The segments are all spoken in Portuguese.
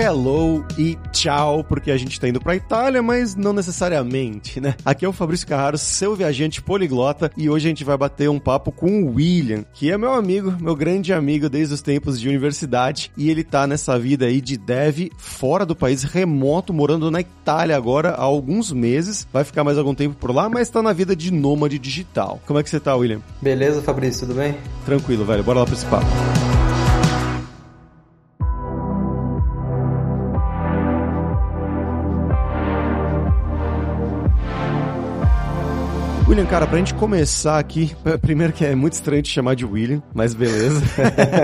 hello e tchau, porque a gente tá indo pra Itália, mas não necessariamente, né? Aqui é o Fabrício Carraro, seu viajante poliglota, e hoje a gente vai bater um papo com o William, que é meu amigo, meu grande amigo desde os tempos de universidade, e ele tá nessa vida aí de dev fora do país, remoto, morando na Itália agora há alguns meses, vai ficar mais algum tempo por lá, mas tá na vida de nômade digital. Como é que você tá, William? Beleza, Fabrício, tudo bem? Tranquilo, velho, bora lá pra esse papo. William, cara, pra gente começar aqui, primeiro que é muito estranho te chamar de William, mas beleza.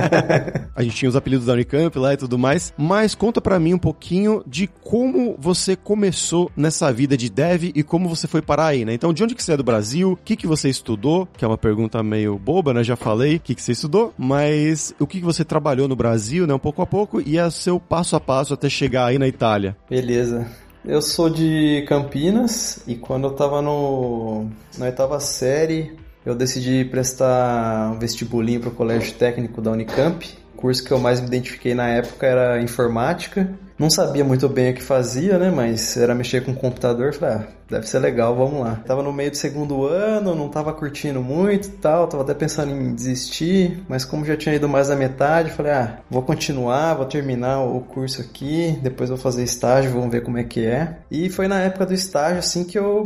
a gente tinha os apelidos da Unicamp lá e tudo mais, mas conta pra mim um pouquinho de como você começou nessa vida de dev e como você foi parar aí, né? Então, de onde que você é do Brasil? O que que você estudou? Que é uma pergunta meio boba, né? Já falei o que que você estudou, mas o que que você trabalhou no Brasil, né? Um pouco a pouco e é o seu passo a passo até chegar aí na Itália. Beleza. Eu sou de Campinas e quando eu tava no, na oitava série, eu decidi prestar um vestibulinho para o Colégio Técnico da Unicamp. O curso que eu mais me identifiquei na época era informática. Não sabia muito bem o que fazia, né? Mas era mexer com o computador. Falei, ah, deve ser legal, vamos lá. Tava no meio do segundo ano, não tava curtindo muito tal, tava até pensando em desistir, mas como já tinha ido mais da metade, falei, ah, vou continuar, vou terminar o curso aqui, depois vou fazer estágio, vamos ver como é que é. E foi na época do estágio, assim, que eu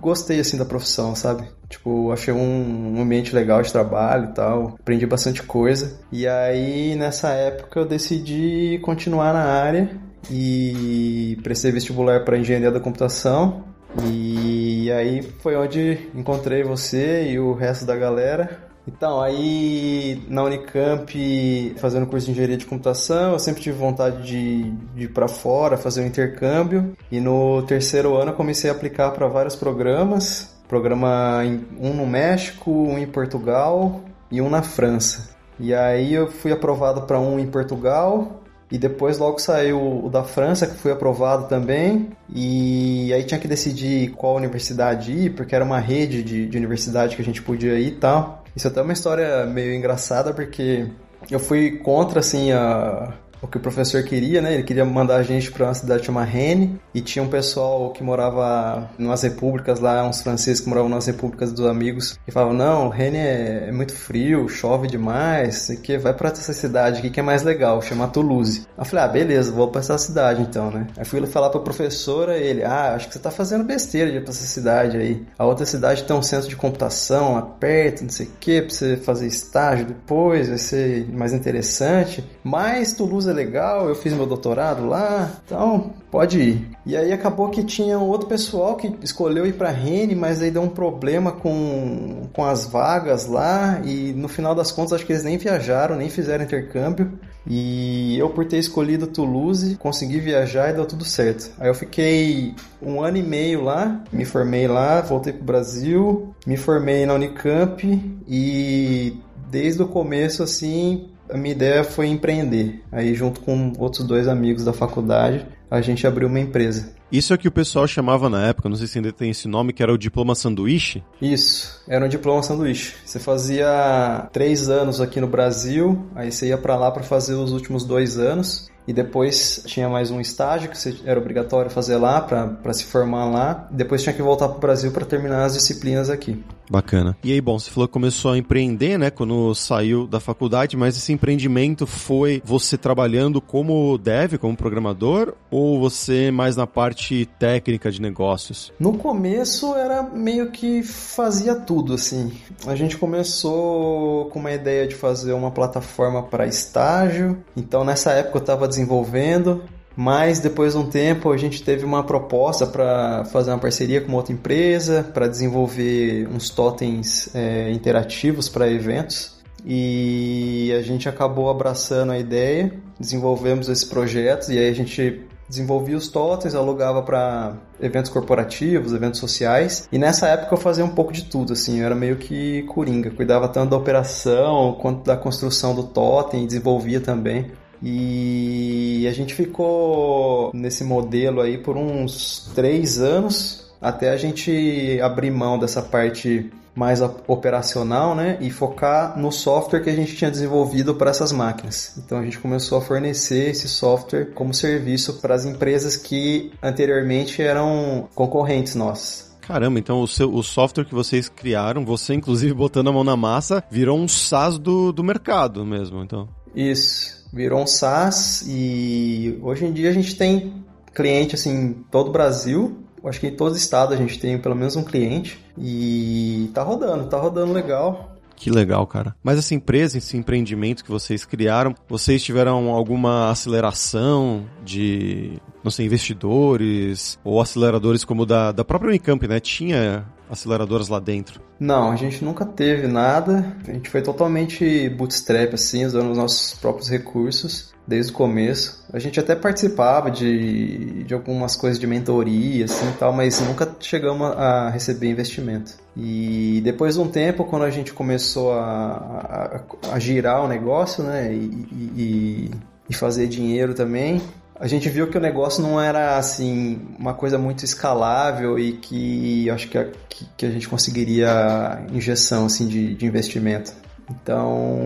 gostei, assim, da profissão, sabe? Tipo, achei um ambiente legal de trabalho e tal, aprendi bastante coisa. E aí, nessa época, eu decidi continuar na área e prestei vestibular para engenharia da computação. E aí foi onde encontrei você e o resto da galera. Então, aí na Unicamp, fazendo curso de engenharia de computação, eu sempre tive vontade de, de ir para fora, fazer um intercâmbio. E no terceiro ano eu comecei a aplicar para vários programas. Programa um no México, um em Portugal e um na França. E aí eu fui aprovado para um em Portugal, e depois logo saiu o da França, que foi aprovado também. E aí tinha que decidir qual universidade ir, porque era uma rede de, de universidade que a gente podia ir e tal. Isso é até uma história meio engraçada, porque eu fui contra, assim, a, o que o professor queria, né? Ele queria mandar a gente para uma cidade chamada Rennes e tinha um pessoal que morava nas repúblicas lá, uns franceses que moravam nas repúblicas dos amigos e falavam: "Não, Rennes é, é muito frio, chove demais, que vai para essa cidade aqui que é mais legal, chama Toulouse". Eu falei: "Ah, beleza, vou para essa cidade então, né?". Aí fui falar para professora, ele: "Ah, acho que você tá fazendo besteira de ir para essa cidade aí. A outra cidade tem um centro de computação lá perto, não sei o que, para você fazer estágio depois, vai ser mais interessante. Mas Toulouse é legal, eu fiz meu doutorado lá, então pode ir. E aí acabou que tinha outro pessoal que escolheu ir para Rennes, mas aí deu um problema com, com as vagas lá e no final das contas acho que eles nem viajaram, nem fizeram intercâmbio. E eu por ter escolhido Toulouse, consegui viajar e deu tudo certo. Aí eu fiquei um ano e meio lá, me formei lá, voltei pro Brasil, me formei na Unicamp e desde o começo assim a minha ideia foi empreender. Aí, junto com outros dois amigos da faculdade, a gente abriu uma empresa. Isso é que o pessoal chamava na época, não sei se ainda tem esse nome, que era o diploma sanduíche? Isso, era um diploma sanduíche. Você fazia três anos aqui no Brasil, aí você ia para lá para fazer os últimos dois anos e depois tinha mais um estágio que você, era obrigatório fazer lá para se formar lá. Depois tinha que voltar para o Brasil para terminar as disciplinas aqui. Bacana. E aí, bom, você falou que começou a empreender, né, quando saiu da faculdade, mas esse empreendimento foi você trabalhando como dev, como programador, ou você mais na parte técnica de negócios? No começo era meio que fazia tudo, assim. A gente começou com uma ideia de fazer uma plataforma para estágio, então nessa época eu estava desenvolvendo, mas depois de um tempo a gente teve uma proposta para fazer uma parceria com outra empresa para desenvolver uns totens é, interativos para eventos e a gente acabou abraçando a ideia, desenvolvemos esse projeto e aí a gente desenvolvia os totens, alugava para eventos corporativos, eventos sociais. E nessa época eu fazia um pouco de tudo, assim, eu era meio que coringa, cuidava tanto da operação quanto da construção do totem, desenvolvia também. E a gente ficou nesse modelo aí por uns três anos até a gente abrir mão dessa parte mais operacional, né, e focar no software que a gente tinha desenvolvido para essas máquinas. Então a gente começou a fornecer esse software como serviço para as empresas que anteriormente eram concorrentes nossos. Caramba, então o, seu, o software que vocês criaram, você inclusive botando a mão na massa, virou um SaaS do, do mercado mesmo, então. Isso, virou um SaaS e hoje em dia a gente tem cliente assim em todo o Brasil, acho que em todos os estados a gente tem pelo menos um cliente e tá rodando, tá rodando legal. Que legal, cara. Mas essa empresa, esse empreendimento que vocês criaram, vocês tiveram alguma aceleração de, não sei, investidores ou aceleradores como da, da própria Unicamp, né? Tinha aceleradoras lá dentro? Não, a gente nunca teve nada. A gente foi totalmente bootstrap, assim, usando os nossos próprios recursos desde o começo. A gente até participava de, de algumas coisas de mentoria, assim, tal, mas nunca chegamos a receber investimento. E depois de um tempo, quando a gente começou a, a, a girar o negócio, né, e, e, e fazer dinheiro também, a gente viu que o negócio não era assim uma coisa muito escalável e que acho que a, que, a gente conseguiria injeção assim de, de investimento. Então,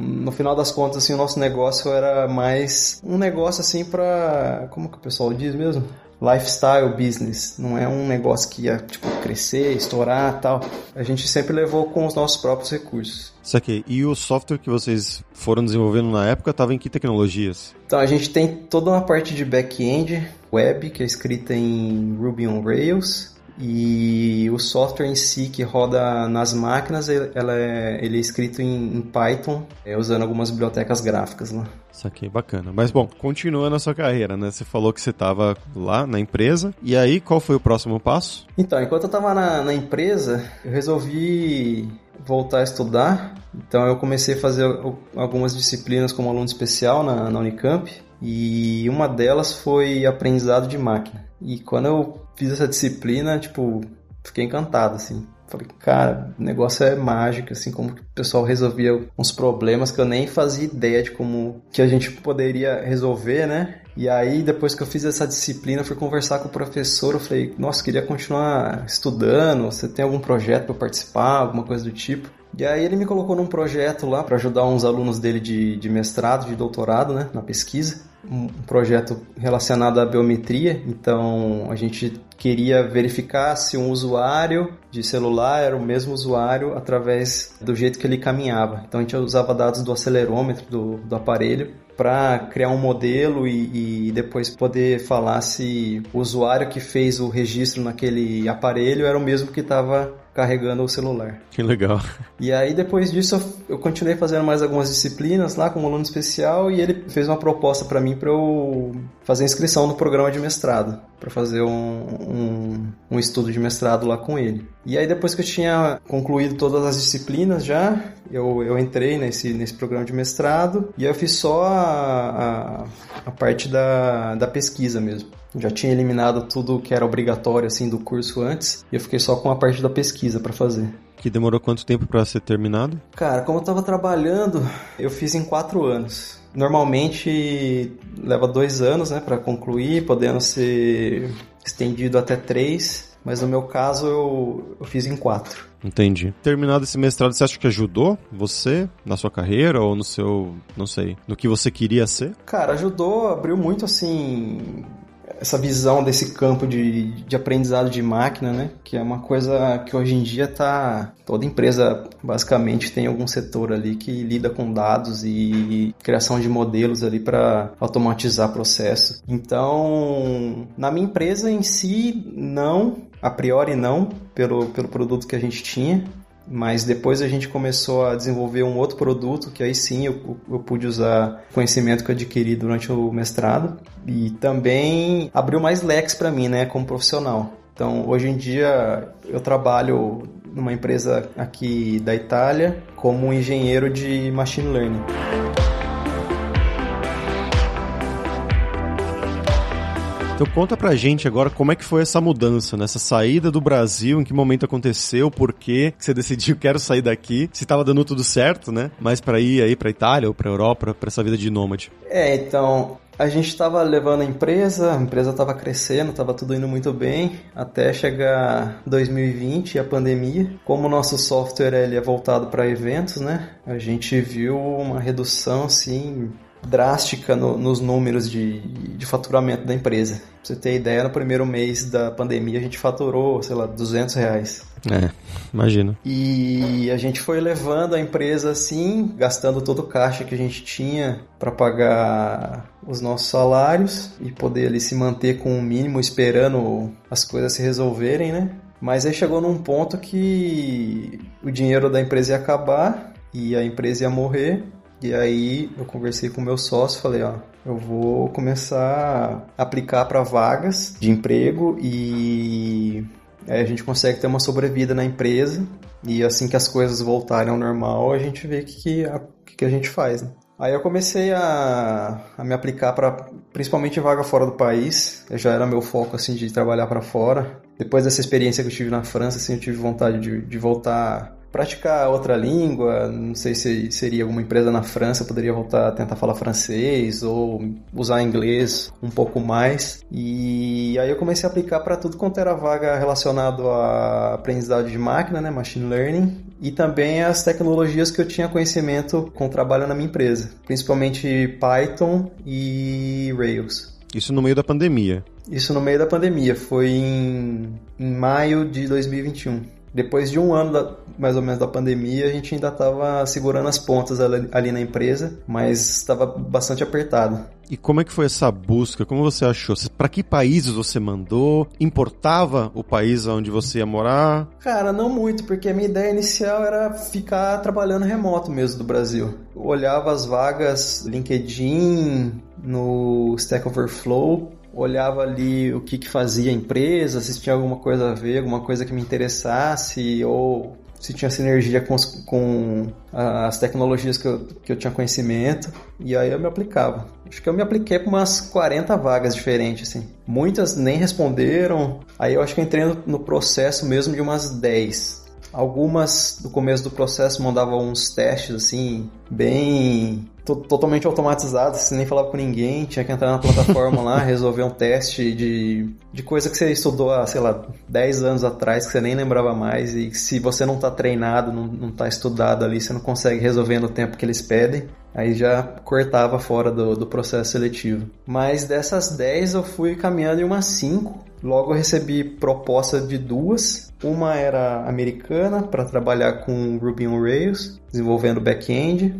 no final das contas, assim, o nosso negócio era mais um negócio assim para, como que o pessoal diz mesmo? Lifestyle business, não é um negócio que ia tipo crescer, estourar, tal. A gente sempre levou com os nossos próprios recursos. Isso aqui. E o software que vocês foram desenvolvendo na época estava em que tecnologias? Então, a gente tem toda uma parte de back-end web que é escrita em Ruby on Rails e o software em si que roda nas máquinas, ela é, ele é escrito em, em Python, é, usando algumas bibliotecas gráficas lá. Isso aqui é bacana. Mas bom, continua na sua carreira, né? Você falou que você estava lá na empresa. E aí, qual foi o próximo passo? Então, enquanto eu estava na, na empresa, eu resolvi voltar a estudar. Então eu comecei a fazer algumas disciplinas como aluno especial na, na Unicamp. E uma delas foi aprendizado de máquina. E quando eu fiz essa disciplina, tipo, fiquei encantado, assim. Falei, cara, o negócio é mágico, assim, como que o pessoal resolvia uns problemas que eu nem fazia ideia de como que a gente poderia resolver, né? E aí, depois que eu fiz essa disciplina, fui conversar com o professor, eu falei, nossa, queria continuar estudando, você tem algum projeto para participar, alguma coisa do tipo? E aí ele me colocou num projeto lá para ajudar uns alunos dele de, de mestrado, de doutorado, né, na pesquisa um projeto relacionado à biometria, então a gente queria verificar se um usuário de celular era o mesmo usuário através do jeito que ele caminhava. Então a gente usava dados do acelerômetro do, do aparelho para criar um modelo e, e, depois poder falar se o usuário que fez o registro naquele aparelho era o mesmo que estava carregando o celular. Que legal. E aí depois disso eu continuei fazendo mais algumas disciplinas lá como aluno especial e ele fez uma proposta para mim para eu fazer inscrição no programa de mestrado, para fazer um, um, um, estudo de mestrado lá com ele. E aí depois que eu tinha concluído todas as disciplinas já, eu, eu entrei nesse, nesse programa de mestrado e eu fiz só a, a, a parte da, da pesquisa mesmo. Já tinha eliminado tudo que era obrigatório assim do curso antes e eu fiquei só com a parte da pesquisa para fazer. Que demorou quanto tempo para ser terminado? Cara, como eu tava trabalhando, eu fiz em quatro anos. Normalmente leva dois anos, né, para concluir, podendo ser estendido até três, mas no meu caso eu, eu fiz em quatro. Entendi. Terminado esse mestrado, você acha que ajudou você na sua carreira ou no seu, não sei, no que você queria ser? Cara, ajudou, abriu muito assim essa visão desse campo de, de aprendizado de máquina, né? Que é uma coisa que hoje em dia tá toda empresa basicamente tem algum setor ali que lida com dados e criação de modelos ali para automatizar processos. Então, na minha empresa em si, não, a priori não, pelo, pelo produto que a gente tinha. Mas depois a gente começou a desenvolver um outro produto que aí sim eu, eu pude usar conhecimento que eu adquiri durante o mestrado e também abriu mais leques para mim, né, como profissional. Então, hoje em dia eu trabalho numa empresa aqui da Itália como engenheiro de machine learning. Então conta pra gente agora como é que foi essa mudança, nessa né? saída do Brasil, em que momento aconteceu, por que você decidiu quero sair daqui, se tava dando tudo certo, né? Mas para ir aí pra Itália ou pra Europa, pra essa vida de nômade. É, então, A gente estava levando a empresa, a empresa estava crescendo, estava tudo indo muito bem, até chegar 2020 e a pandemia. Como o nosso software ele é voltado para eventos, né? A gente viu uma redução assim drástica no, nos números de, de faturamento da empresa. Pra você ter ideia, no primeiro mês da pandemia a gente faturou, sei lá, 200 reais. É, imagino. E a gente foi levando a empresa assim, gastando todo o caixa que a gente tinha para pagar os nossos salários e poder ali se manter com o mínimo, esperando as coisas se resolverem, né? Mas aí chegou num ponto que o dinheiro da empresa ia acabar e a empresa ia morrer e aí eu conversei com o meu sócio, falei, ó, eu vou começar a aplicar para vagas de emprego e a gente consegue ter uma sobrevida na empresa e assim que as coisas voltarem ao normal, a gente vê o que, que, a, que, a gente faz, né? Aí eu comecei a, a me aplicar para principalmente vaga fora do país. Eu já era meu foco assim de trabalhar para fora. Depois dessa experiência que eu tive na França, assim, eu tive vontade de, de voltar praticar outra língua, não sei se seria alguma empresa na França, poderia voltar a tentar falar francês ou usar inglês um pouco mais. E aí eu comecei a aplicar para tudo quanto era vaga relacionado à aprendizagem de máquina, né, machine learning, e também as tecnologias que eu tinha conhecimento com o trabalho na minha empresa, principalmente Python e Rails. Isso no meio da pandemia. Isso no meio da pandemia, foi em, em maio de 2021. Depois de um ano, da, mais ou menos, da pandemia, a gente ainda estava segurando as pontas ali, ali na empresa, mas estava bastante apertado. E como é que foi essa busca? Como você achou? Para que países você mandou? Importava o país onde você ia morar? Cara, não muito, porque a minha ideia inicial era ficar trabalhando remoto mesmo do Brasil. Eu olhava as vagas LinkedIn, no Stack Overflow, olhava ali o que, que fazia a empresa, se tinha alguma coisa a ver, alguma coisa que me interessasse, ou se tinha sinergia com, com as tecnologias que eu, que eu tinha conhecimento, e aí eu me aplicava. Acho que eu me apliquei para umas 40 vagas diferentes, assim. Muitas nem responderam, aí eu acho que eu entrei no, no processo mesmo de umas 10. Algumas, no começo do processo, mandavam uns testes, assim, bem totalmente automatizado, você nem falava com ninguém, tinha que entrar na plataforma lá, resolver um teste de, de coisa que você estudou há, sei lá, 10 anos atrás, que você nem lembrava mais, e se você não está treinado, não, não tá estudado ali, você não consegue resolver no tempo que eles pedem, aí já cortava fora do, do processo seletivo. Mas dessas 10 eu fui caminhando em umas 5, logo eu recebi proposta de duas, uma era americana para trabalhar com Ruby on Rails, desenvolvendo back-end,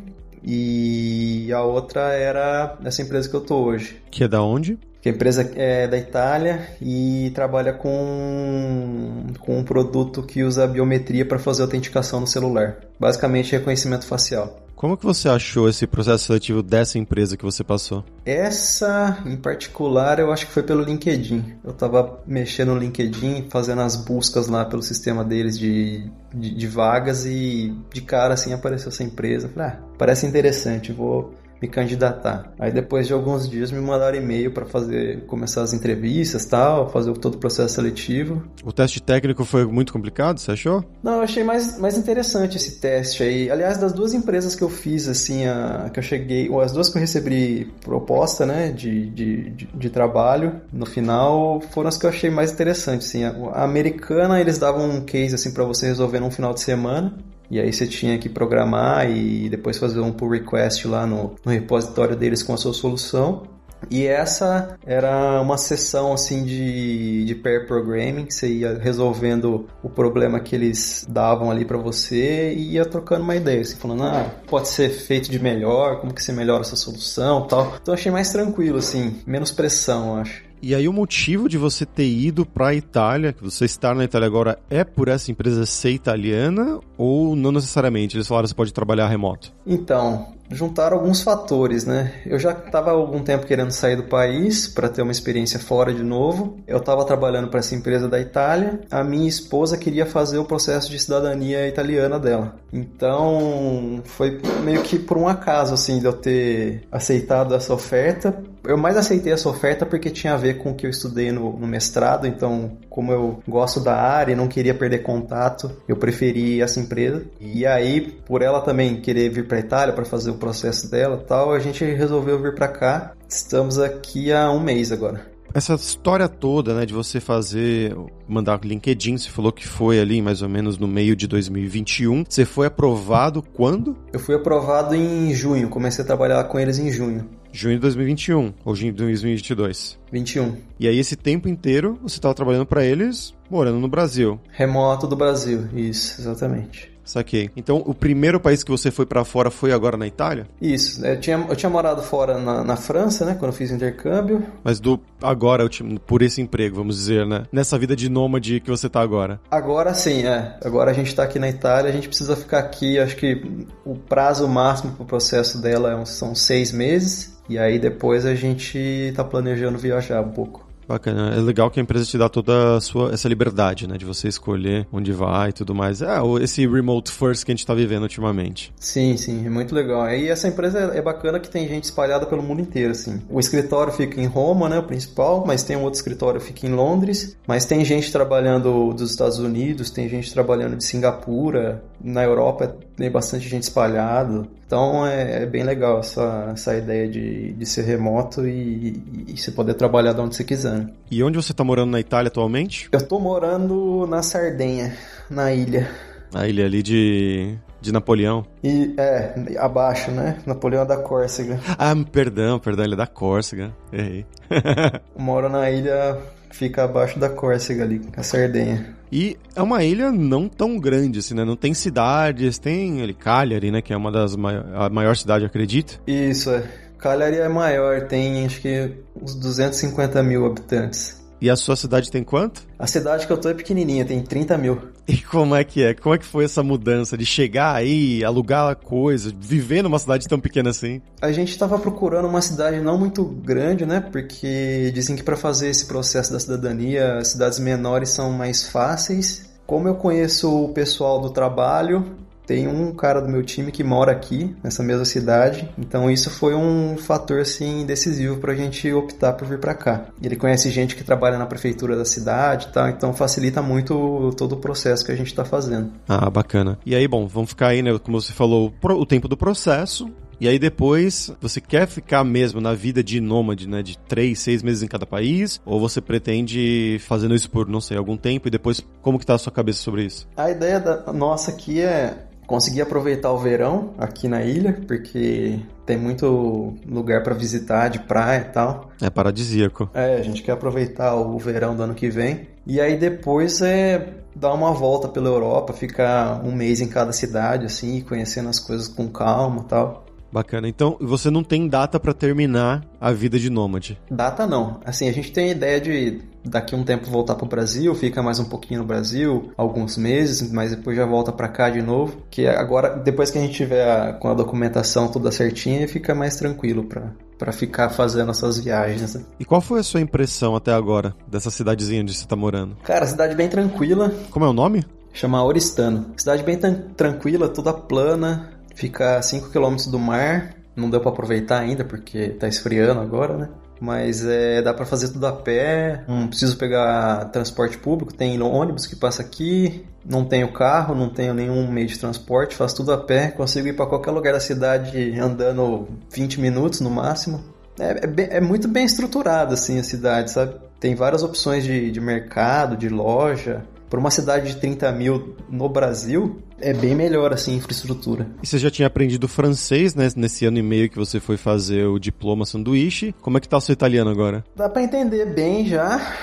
e a outra era essa empresa que eu tô hoje. Que é da onde? Que a empresa é da Itália e trabalha com, com um produto que usa biometria para fazer autenticação no celular. Basicamente reconhecimento facial. Como que você achou esse processo seletivo dessa empresa que você passou? Essa, em particular, eu acho que foi pelo LinkedIn. Eu estava mexendo no LinkedIn, fazendo as buscas lá pelo sistema deles de, de, de vagas e de cara assim apareceu essa empresa. Falei, ah, parece interessante, vou me candidatar. Aí depois de alguns dias me mandaram e-mail para fazer começar as entrevistas, tal, fazer todo o processo seletivo. O teste técnico foi muito complicado, você achou? Não, eu achei mais, mais interessante esse teste aí. Aliás, das duas empresas que eu fiz assim, a, que eu cheguei, ou as duas que eu recebi proposta, né, de, de, de, de trabalho, no final foram as que eu achei mais interessantes, assim. A, a americana, eles davam um case assim para você resolver num final de semana. E aí você tinha que programar e depois fazer um pull request lá no, no repositório deles com a sua solução. E essa era uma sessão assim de, de pair programming, que você ia resolvendo o problema que eles davam ali para você e ia trocando uma ideia, assim, falando, ah, pode ser feito de melhor, como que você melhora essa solução tal. Então achei mais tranquilo, assim, menos pressão, acho. E aí o motivo de você ter ido para a Itália, que você estar na Itália agora, é por essa empresa ser italiana ou não necessariamente? Eles falaram que você pode trabalhar remoto. Então, juntaram alguns fatores, né? Eu já estava há algum tempo querendo sair do país para ter uma experiência fora de novo. Eu estava trabalhando para essa empresa da Itália. A minha esposa queria fazer o processo de cidadania italiana dela. Então, foi meio que por um acaso assim de eu ter aceitado essa oferta. Eu mais aceitei essa oferta porque tinha a ver com o que eu estudei no, no mestrado, então, como eu gosto da área e não queria perder contato, eu preferi essa empresa. E aí, por ela também querer vir para Itália para fazer o processo dela tal, a gente resolveu vir para cá. Estamos aqui há um mês agora. Essa história toda, né, de você fazer, mandar LinkedIn, você falou que foi ali mais ou menos no meio de 2021. Você foi aprovado quando? Eu fui aprovado em junho, comecei a trabalhar com eles em junho. Junho de 2021 ou junho de 2022? 21. E aí esse tempo inteiro você estava trabalhando para eles morando no Brasil? Remoto do Brasil, isso, exatamente. Saquei. Então, o primeiro país que você foi para fora foi agora na Itália? Isso. Eu tinha, eu tinha morado fora na, na França, né? Quando eu fiz intercâmbio. Mas do agora, por esse emprego, vamos dizer, né? Nessa vida de nômade que você tá agora. Agora sim, é. Agora a gente tá aqui na Itália, a gente precisa ficar aqui. Acho que o prazo máximo pro processo dela é são seis meses. E aí depois a gente tá planejando viajar um pouco. Bacana. É legal que a empresa te dá toda a sua, essa liberdade, né? De você escolher onde vai e tudo mais. É, esse remote first que a gente tá vivendo ultimamente. Sim, sim. É muito legal. E essa empresa é bacana que tem gente espalhada pelo mundo inteiro, assim. O escritório fica em Roma, né? O principal, mas tem um outro escritório que fica em Londres. Mas tem gente trabalhando dos Estados Unidos, tem gente trabalhando de Singapura. Na Europa tem bastante gente espalhada. Então é, é, bem legal essa, essa ideia de, de ser remoto e, e, e você poder trabalhar de onde você quiser. Né? E onde você está morando na Itália atualmente? Eu estou morando na Sardenha, na ilha. A ilha ali de, de Napoleão. E é, abaixo, né? Napoleão da Córcega. Ah, perdão, perdão, ilha da Córcega. Errei. Moro na ilha, fica abaixo da Córcega ali, a Sardenha. E é uma ilha não tão grande, assim, né? Não tem cidades, tem ali Cagliari, né? Que é uma das maior, a maior cidade, acredito. Isso, é. Cagliari é maior, tem acho que uns 250 mil habitantes. E a sua cidade tem quanto? A cidade que eu tô é pequenininha, tem 30 mil. E como é que é? Como é que foi essa mudança de chegar aí, alugar coisa, viver numa cidade tão pequena assim? A gente estava procurando uma cidade não muito grande, né? Porque dizem que para fazer esse processo da cidadania, cidades menores são mais fáceis. Como eu conheço o pessoal do trabalho, tem um cara do meu time que mora aqui, nessa mesma cidade, então isso foi um fator assim decisivo para a gente optar por vir para cá. Ele conhece gente que trabalha na prefeitura da cidade, tá? Então facilita muito todo o processo que a gente está fazendo. Ah, bacana. E aí, bom, vamos ficar aí, né? Como você falou, o tempo do processo, e aí depois, você quer ficar mesmo na vida de nômade, né? De três, seis meses em cada país? Ou você pretende fazendo isso por, não sei, algum tempo? E depois, como que tá a sua cabeça sobre isso? A ideia da nossa aqui é Consegui aproveitar o verão aqui na ilha, porque tem muito lugar para visitar de praia e tal. É paradisíaco. É, a gente quer aproveitar o verão do ano que vem. E aí depois é dar uma volta pela Europa, ficar um mês em cada cidade, assim, conhecendo as coisas com calma e tal. Bacana. Então, você não tem data para terminar a vida de nômade? Data não. Assim, a gente tem a ideia de daqui um tempo voltar para o Brasil, fica mais um pouquinho no Brasil, alguns meses, mas depois já volta para cá de novo. Que agora, depois que a gente tiver a, com a documentação toda certinha, fica mais tranquilo para para ficar fazendo essas viagens. Né? E qual foi a sua impressão até agora dessa cidadezinha onde você está morando? Cara, cidade bem tranquila. Como é o nome? Chama Oristano. Cidade bem tranquila, toda plana, Fica a 5 km do mar, não deu para aproveitar ainda porque tá esfriando agora, né? Mas é, dá para fazer tudo a pé, não preciso pegar transporte público, tem ônibus que passa aqui, não tenho carro, não tenho nenhum meio de transporte, faço tudo a pé, consigo ir para qualquer lugar da cidade andando 20 minutos no máximo. É, é, bem, é, muito bem estruturada assim a cidade, sabe? Tem várias opções de, de mercado, de loja, para uma cidade de 30 mil no Brasil, é bem melhor assim a infraestrutura. E você já tinha aprendido francês, né, nesse ano e meio que você foi fazer o diploma sanduíche. Como é que tá o seu italiano agora? Dá para entender bem já.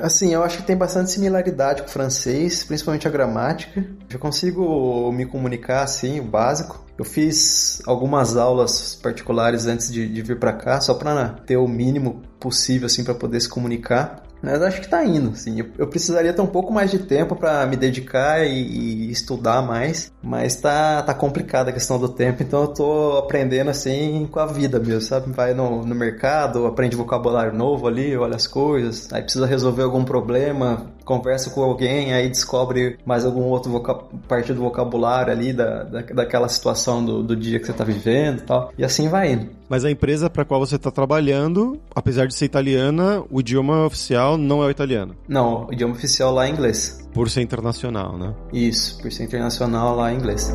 Assim, eu acho que tem bastante similaridade com o francês, principalmente a gramática. Já consigo me comunicar assim, o básico. Eu fiz algumas aulas particulares antes de, de vir para cá, só para ter o mínimo possível assim para poder se comunicar. Mas acho que tá indo, assim. Eu, eu precisaria ter um pouco mais de tempo para me dedicar e, e, estudar mais, mas tá, tá complicada a questão do tempo, então eu tô aprendendo assim com a vida mesmo, sabe? Vai no, no mercado, aprende vocabulário novo ali, olha as coisas, aí precisa resolver algum problema, conversa com alguém, aí descobre mais algum outro parte do vocabulário ali da, da, daquela situação do, do dia que você tá vivendo e tal. E assim vai indo. Mas a empresa para qual você está trabalhando, apesar de ser italiana, o idioma oficial não é o italiano. Não, o idioma oficial lá é inglês. Por ser internacional, né? Isso, por ser internacional lá é inglês.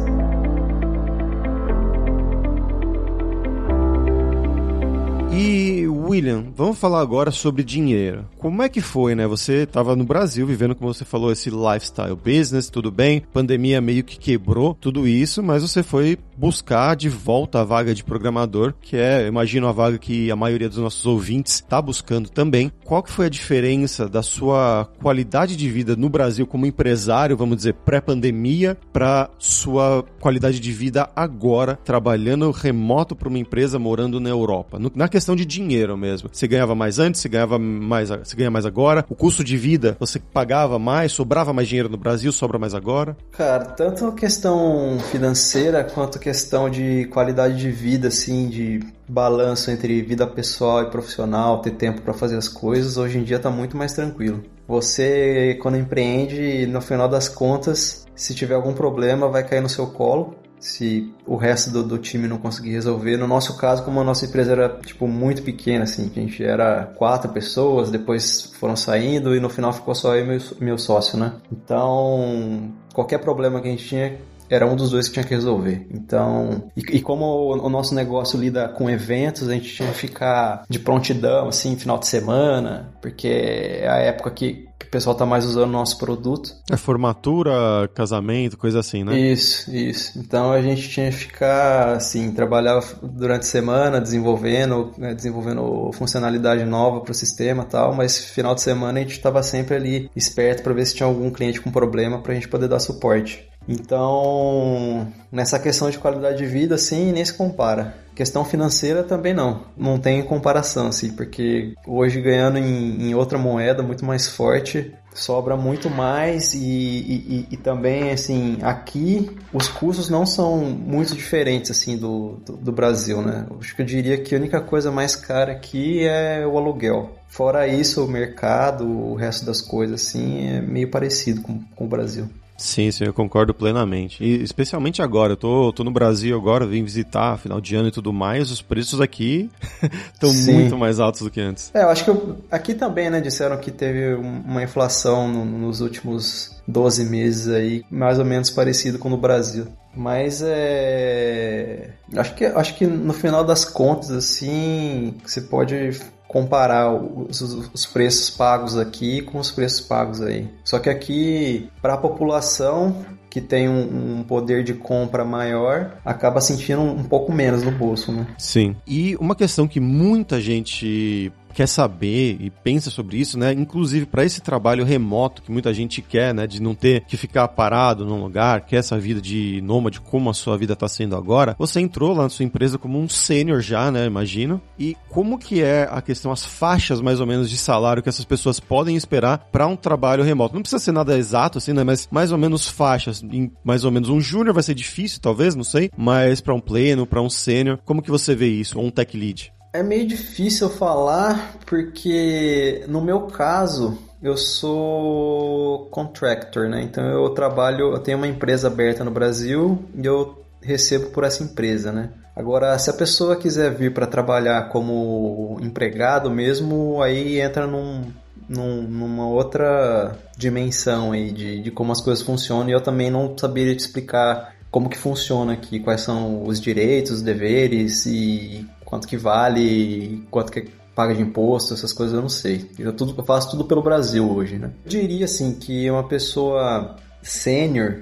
E William, vamos falar agora sobre dinheiro. Como é que foi, né? Você estava no Brasil vivendo, como você falou, esse lifestyle business, tudo bem? Pandemia meio que quebrou tudo isso, mas você foi buscar de volta a vaga de programador, que é, imagino, a vaga que a maioria dos nossos ouvintes está buscando também. Qual que foi a diferença da sua qualidade de vida no Brasil como empresário, vamos dizer, pré-pandemia, para sua qualidade de vida agora, trabalhando remoto para uma empresa morando na Europa? Na questão de dinheiro mesmo. Você ganhava mais antes, você ganhava mais, você ganha mais agora. O custo de vida, você pagava mais, sobrava mais dinheiro no Brasil, sobra mais agora? Cara, tanto a questão financeira quanto a questão de qualidade de vida, assim, de balanço entre vida pessoal e profissional, ter tempo para fazer as coisas, hoje em dia tá muito mais tranquilo. Você, quando empreende, no final das contas, se tiver algum problema, vai cair no seu colo se o resto do, do, time não conseguir resolver. No nosso caso, como a nossa empresa era tipo muito pequena, assim, a gente era quatro pessoas, depois foram saindo e no final ficou só eu e meu, meu sócio, né? Então, qualquer problema que a gente tinha, era um dos dois que tinha que resolver. Então, e, e, como o, o, nosso negócio lida com eventos, a gente tinha que ficar de prontidão, assim, final de semana, porque é a época que, que o pessoal tá mais usando o nosso produto. É formatura, casamento, coisa assim, né? Isso, isso. Então a gente tinha que ficar, assim, trabalhava durante a semana desenvolvendo, né, desenvolvendo funcionalidade nova para o sistema tal, mas final de semana a gente estava sempre ali esperto para ver se tinha algum cliente com problema para a gente poder dar suporte. Então, nessa questão de qualidade de vida, sim, nem se compara. Questão financeira também não. Não tem comparação, assim, porque hoje ganhando em, em outra moeda muito mais forte, sobra muito mais e, e, e, também, assim, aqui os custos não são muito diferentes, assim, do, do, do Brasil, né? Acho que eu diria que a única coisa mais cara aqui é o aluguel. Fora isso, o mercado, o resto das coisas, assim, é meio parecido com, com o Brasil. Sim, sim, eu concordo plenamente. E especialmente agora, eu tô, tô no Brasil agora, vim visitar final de ano e tudo mais, os preços aqui estão muito mais altos do que antes. É, eu acho que eu, aqui também, né, disseram que teve uma inflação no, nos últimos 12 meses aí, mais ou menos parecido com no Brasil. Mas é. Acho que, acho que no final das contas, assim, você pode comparar os, os, preços pagos aqui com os preços pagos aí. Só que aqui, para a população que tem um, um, poder de compra maior, acaba sentindo um, um pouco menos no bolso, né? Sim. E uma questão que muita gente quer saber e pensa sobre isso, né? Inclusive para esse trabalho remoto que muita gente quer, né? De não ter que ficar parado num lugar, quer essa vida de nômade, como a sua vida está sendo agora. Você entrou lá na sua empresa como um sênior já, né? Imagino. E como que é a questão, as faixas mais ou menos de salário que essas pessoas podem esperar para um trabalho remoto? Não precisa ser nada exato, assim, né? Mas mais ou menos faixas. Em mais ou menos um júnior vai ser difícil, talvez, não sei. Mas para um pleno, para um sênior, como que você vê isso? Ou um tech lead? É meio difícil falar porque no meu caso eu sou contractor, né? Então eu trabalho, eu tenho uma empresa aberta no Brasil e eu recebo por essa empresa, né? Agora, se a pessoa quiser vir para trabalhar como empregado mesmo, aí entra num, num, numa outra dimensão aí de, de como as coisas funcionam e eu também não saberia te explicar como que funciona aqui, quais são os direitos, os deveres e quanto que vale, quanto que paga de imposto, essas coisas eu não sei. Eu, tudo, eu faço tudo pelo Brasil hoje, né? Eu diria assim que uma pessoa sênior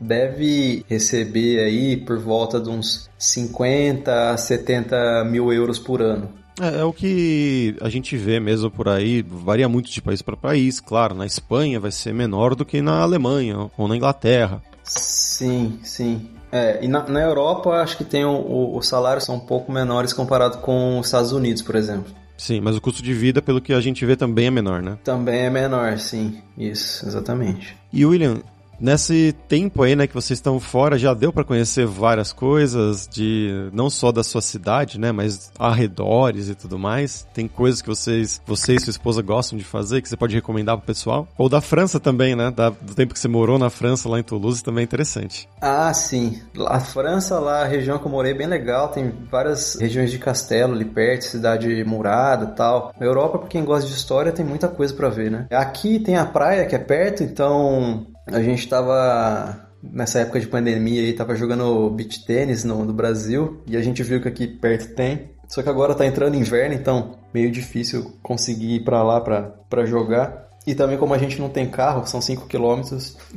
deve receber aí por volta de uns 50 a 70 mil euros por ano. É, é, o que a gente vê mesmo por aí, varia muito de país para país, claro. Na Espanha vai ser menor do que na Alemanha ou na Inglaterra. Sim, sim. É, e na, na Europa acho que tem o, os salários são um pouco menores comparado com os Estados Unidos, por exemplo. Sim, mas o custo de vida, pelo que a gente vê, também é menor, né? Também é menor, sim. Isso, exatamente. E William, Nesse tempo aí, né, que vocês estão fora, já deu para conhecer várias coisas de não só da sua cidade, né, mas arredores e tudo mais. Tem coisas que vocês, você e sua esposa gostam de fazer que você pode recomendar pro pessoal? Ou da França também, né? Da, do tempo que você morou na França, lá em Toulouse, também é interessante. Ah, sim. A França, lá, a região que eu morei é bem legal, tem várias regiões de castelo ali perto, cidade murada tal. Na Europa, pra quem gosta de história, tem muita coisa para ver, né? Aqui tem a praia que é perto, então a gente estava nessa época de pandemia aí, tava jogando beach tênis no, no Brasil e a gente viu que aqui perto tem. Só que agora tá entrando inverno, então meio difícil conseguir ir para lá para jogar. E também como a gente não tem carro, são 5 km,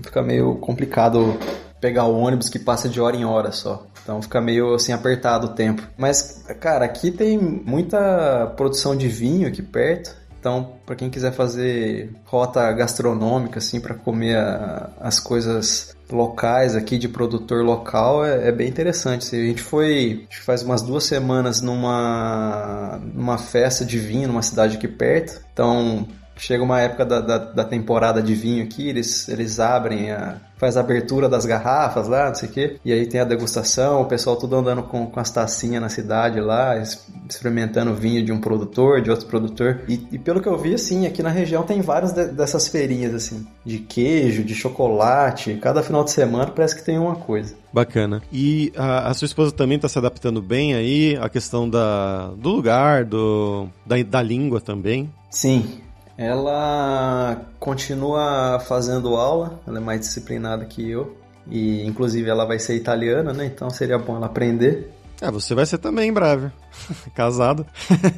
fica meio complicado pegar o ônibus que passa de hora em hora só. Então fica meio assim apertado o tempo. Mas, cara, aqui tem muita produção de vinho aqui perto. Então, para quem quiser fazer rota gastronômica, assim, para comer a, as coisas locais aqui de produtor local, é, é bem interessante. A gente foi, acho que faz umas duas semanas numa, numa festa de vinho numa cidade aqui perto. Então, chega uma época da, da, da, temporada de vinho aqui, eles, eles abrem, a, faz a abertura das garrafas lá, não sei o quê, e aí tem a degustação, o pessoal tudo andando com, com as tacinhas na cidade lá, experimentando vinho de um produtor, de outro produtor, e, e pelo que eu vi, assim, aqui na região tem várias de, dessas feirinhas, assim, de queijo, de chocolate, cada final de semana parece que tem uma coisa. Bacana. E a, a sua esposa também está se adaptando bem aí, a questão da, do lugar, do, da, da língua também? Sim, ela continua fazendo aula, ela é mais disciplinada que eu. E inclusive ela vai ser italiana, né? Então seria bom ela aprender. É, você vai ser também em breve. Casado.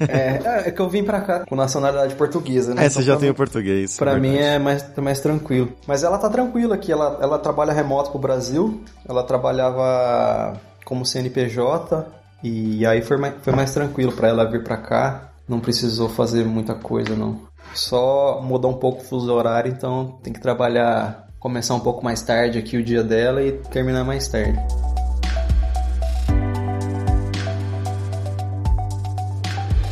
é, é que eu vim pra cá com nacionalidade portuguesa, né? É, você então, já tem o português. Pra mim é mais, mais tranquilo. Mas ela tá tranquila aqui, ela, ela trabalha remoto pro Brasil, ela trabalhava como CNPJ e aí foi mais, foi mais tranquilo para ela vir pra cá. Não precisou fazer muita coisa, não. Só mudar um pouco o fuso horário, então tem que trabalhar, começar um pouco mais tarde aqui o dia dela e terminar mais tarde.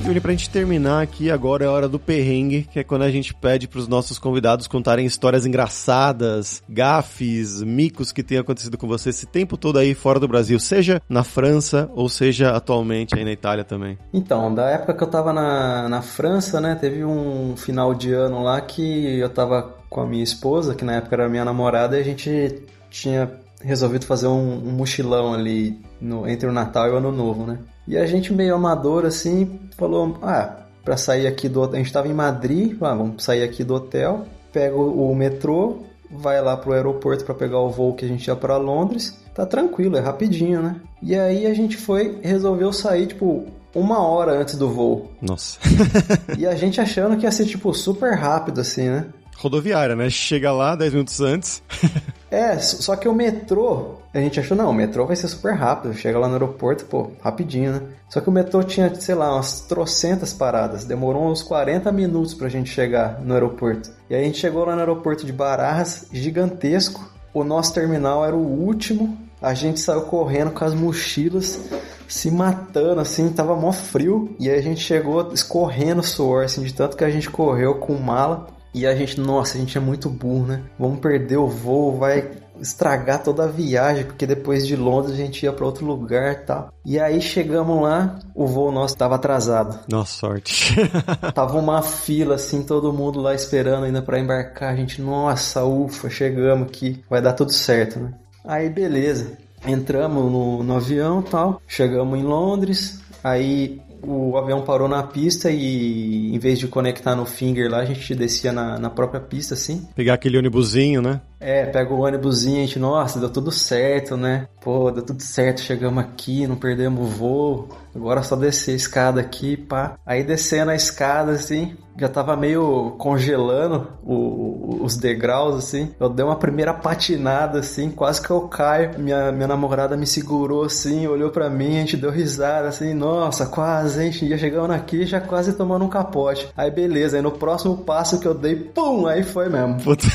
Júnior, pra gente terminar aqui, agora é a hora do perrengue, que é quando a gente pede pros nossos convidados contarem histórias engraçadas, gafes, micos que tenham acontecido com você esse tempo todo aí fora do Brasil, seja na França ou seja atualmente aí na Itália também. Então, da época que eu tava na, na França, né, teve um final de ano lá que eu tava com a minha esposa, que na época era minha namorada, e a gente tinha resolvido fazer um, um mochilão ali no, entre o Natal e o Ano Novo, né? E a gente meio amador assim, falou, ah, para sair aqui do a gente estava em Madrid, ah, vamos sair aqui do hotel, pega o metrô, vai lá pro aeroporto para pegar o voo que a gente ia para Londres. Tá tranquilo, é rapidinho, né? E aí a gente foi, resolveu sair tipo uma hora antes do voo. Nossa. e a gente achando que ia ser tipo super rápido assim, né? Rodoviária, né? Chega lá 10 minutos antes. é, só que o metrô, a gente achou, não, o metrô vai ser super rápido. Chega lá no aeroporto, pô, rapidinho, né? Só que o metrô tinha, sei lá, umas trocentas paradas. Demorou uns 40 minutos pra gente chegar no aeroporto. E aí a gente chegou lá no aeroporto de Barajas, gigantesco. O nosso terminal era o último. A gente saiu correndo com as mochilas, se matando, assim, tava mó frio. E aí a gente chegou escorrendo suor, assim, de tanto que a gente correu com mala. E a gente, nossa, a gente é muito burro, né? Vamos perder o voo, vai estragar toda a viagem, porque depois de Londres a gente ia para outro lugar e tal. E aí chegamos lá, o voo nosso tava atrasado. Nossa sorte. tava uma fila assim, todo mundo lá esperando ainda para embarcar. A gente, nossa, ufa, chegamos aqui, vai dar tudo certo, né? Aí beleza, entramos no, no avião e tal, chegamos em Londres, aí o avião parou na pista e em vez de conectar no finger lá, a gente descia na, na própria pista, assim. Pegar aquele ônibusinho, né? É, pega o ônibusinho, a gente, nossa, deu tudo certo, né? Pô, deu tudo certo, chegamos aqui, não perdemos o voo. Agora é só descer a escada aqui, pá. Aí descendo a escada, assim, já tava meio congelando o, os degraus, assim. Eu dei uma primeira patinada, assim, quase que eu caio. Minha, minha namorada me segurou, assim, olhou para mim, a gente deu risada, assim, nossa, quase, gente já chegando aqui, já quase tomando um capote. Aí beleza, aí no próximo passo que eu dei, pum, aí foi mesmo. Puta.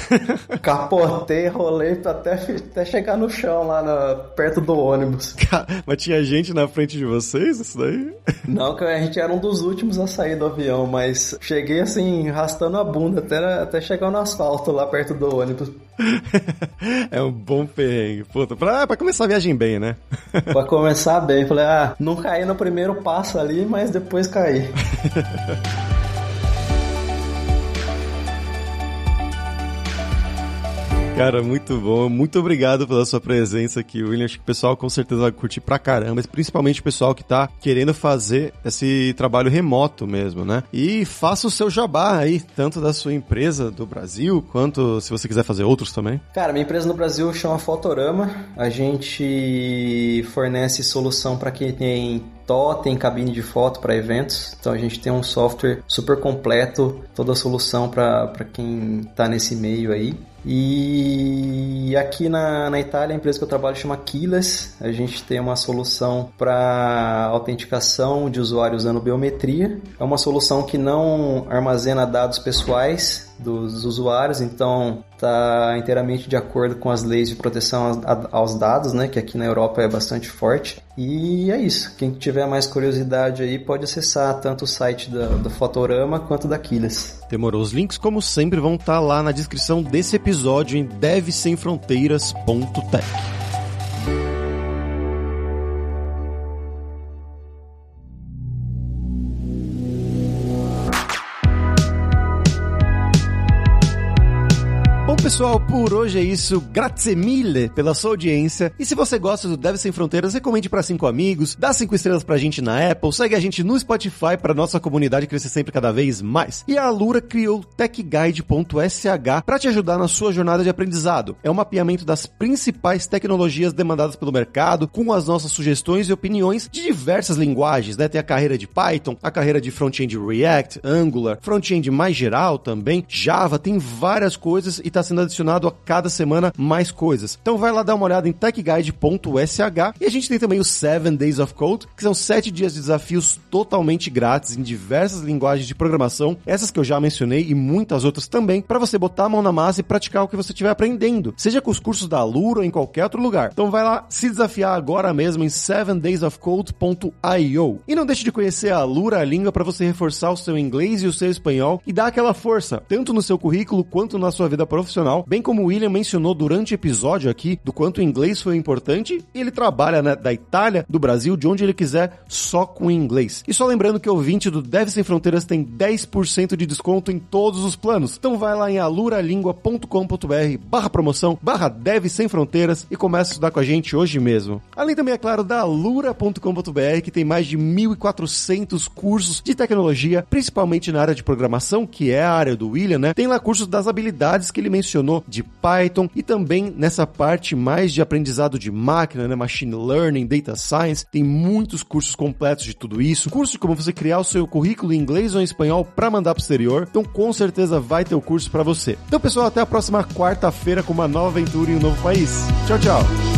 Capotei, rolei até, até chegar no chão lá na, perto do ônibus. Mas tinha gente na frente de vocês? isso daí? Não, que a gente era um dos últimos a sair do avião, mas cheguei assim, arrastando a bunda até, até chegar no asfalto lá perto do ônibus. é um bom perrengue. Puta, pra, pra começar a viagem bem, né? pra começar bem. Falei, ah, não caí no primeiro passo ali, mas depois caí. Cara, muito bom. Muito obrigado pela sua presença aqui, William. Acho que o pessoal com certeza vai curtir pra caramba, mas principalmente o pessoal que tá querendo fazer esse trabalho remoto mesmo, né? E faça o seu jabá aí, tanto da sua empresa do Brasil, quanto se você quiser fazer outros também. Cara, minha empresa no Brasil chama Fotorama. A gente fornece solução para quem tem tem cabine de foto para eventos. Então a gente tem um software super completo, toda a solução para quem está nesse meio aí. E aqui na, na Itália, a empresa que eu trabalho chama Keyless. A gente tem uma solução para autenticação de usuário usando biometria. É uma solução que não armazena dados pessoais dos usuários, então está inteiramente de acordo com as leis de proteção aos dados, né, que aqui na Europa é bastante forte. E é isso. Quem tiver mais curiosidade aí pode acessar tanto o site da, do Fotorama quanto da Keyless. Demorou. Os links, como sempre, vão estar tá lá na descrição desse episódio em devsemfronteiras.tech. pessoal, por hoje é isso. Grazie mille pela sua audiência. E se você gosta do Deve Sem Fronteiras, recomende para cinco amigos, dá cinco estrelas pra gente na Apple, segue a gente no Spotify para nossa comunidade crescer sempre cada vez mais. E a Alura criou techguide.sh para te ajudar na sua jornada de aprendizado. É um mapeamento das principais tecnologias demandadas pelo mercado, com as nossas sugestões e opiniões de diversas linguagens, né? Tem a carreira de Python, a carreira de front-end React, Angular, front-end mais geral também, Java, tem várias coisas e está sendo sendo adicionado a cada semana mais coisas. Então vai lá dar uma olhada em techguide.sh e a gente tem também os 7 Days of Code, que são 7 dias de desafios totalmente grátis em diversas linguagens de programação, essas que eu já mencionei e muitas outras também, para você botar a mão na massa e praticar o que você estiver aprendendo, seja com os cursos da Alura ou em qualquer outro lugar. Então vai lá se desafiar agora mesmo em 7daysofcode.io. E não deixe de conhecer a Alura, a língua para você reforçar o seu inglês e o seu espanhol e dar aquela força, tanto no seu currículo quanto na sua vida profissional bem como o William mencionou durante o episódio aqui do quanto o inglês foi importante, ele trabalha né, da Itália, do Brasil, de onde ele quiser, só com inglês. E só lembrando que o ouvinte do Deve Sem Fronteiras tem 10% de desconto em todos os planos. Então vai lá em aluralingua.com.br barra promoção, barra Deve Sem Fronteiras e começa a estudar com a gente hoje mesmo. Além também, é claro, da alura.com.br, que tem mais de 1.400 cursos de tecnologia, principalmente na área de programação, que é a área do William, né? Tem lá cursos das habilidades que ele mencionou mencionou de Python e também nessa parte mais de aprendizado de máquina, né, machine learning, data science, tem muitos cursos completos de tudo isso, curso de como você criar o seu currículo em inglês ou em espanhol para mandar para o exterior. Então com certeza vai ter o curso para você. Então pessoal, até a próxima quarta-feira com uma nova aventura em um novo país. Tchau, tchau.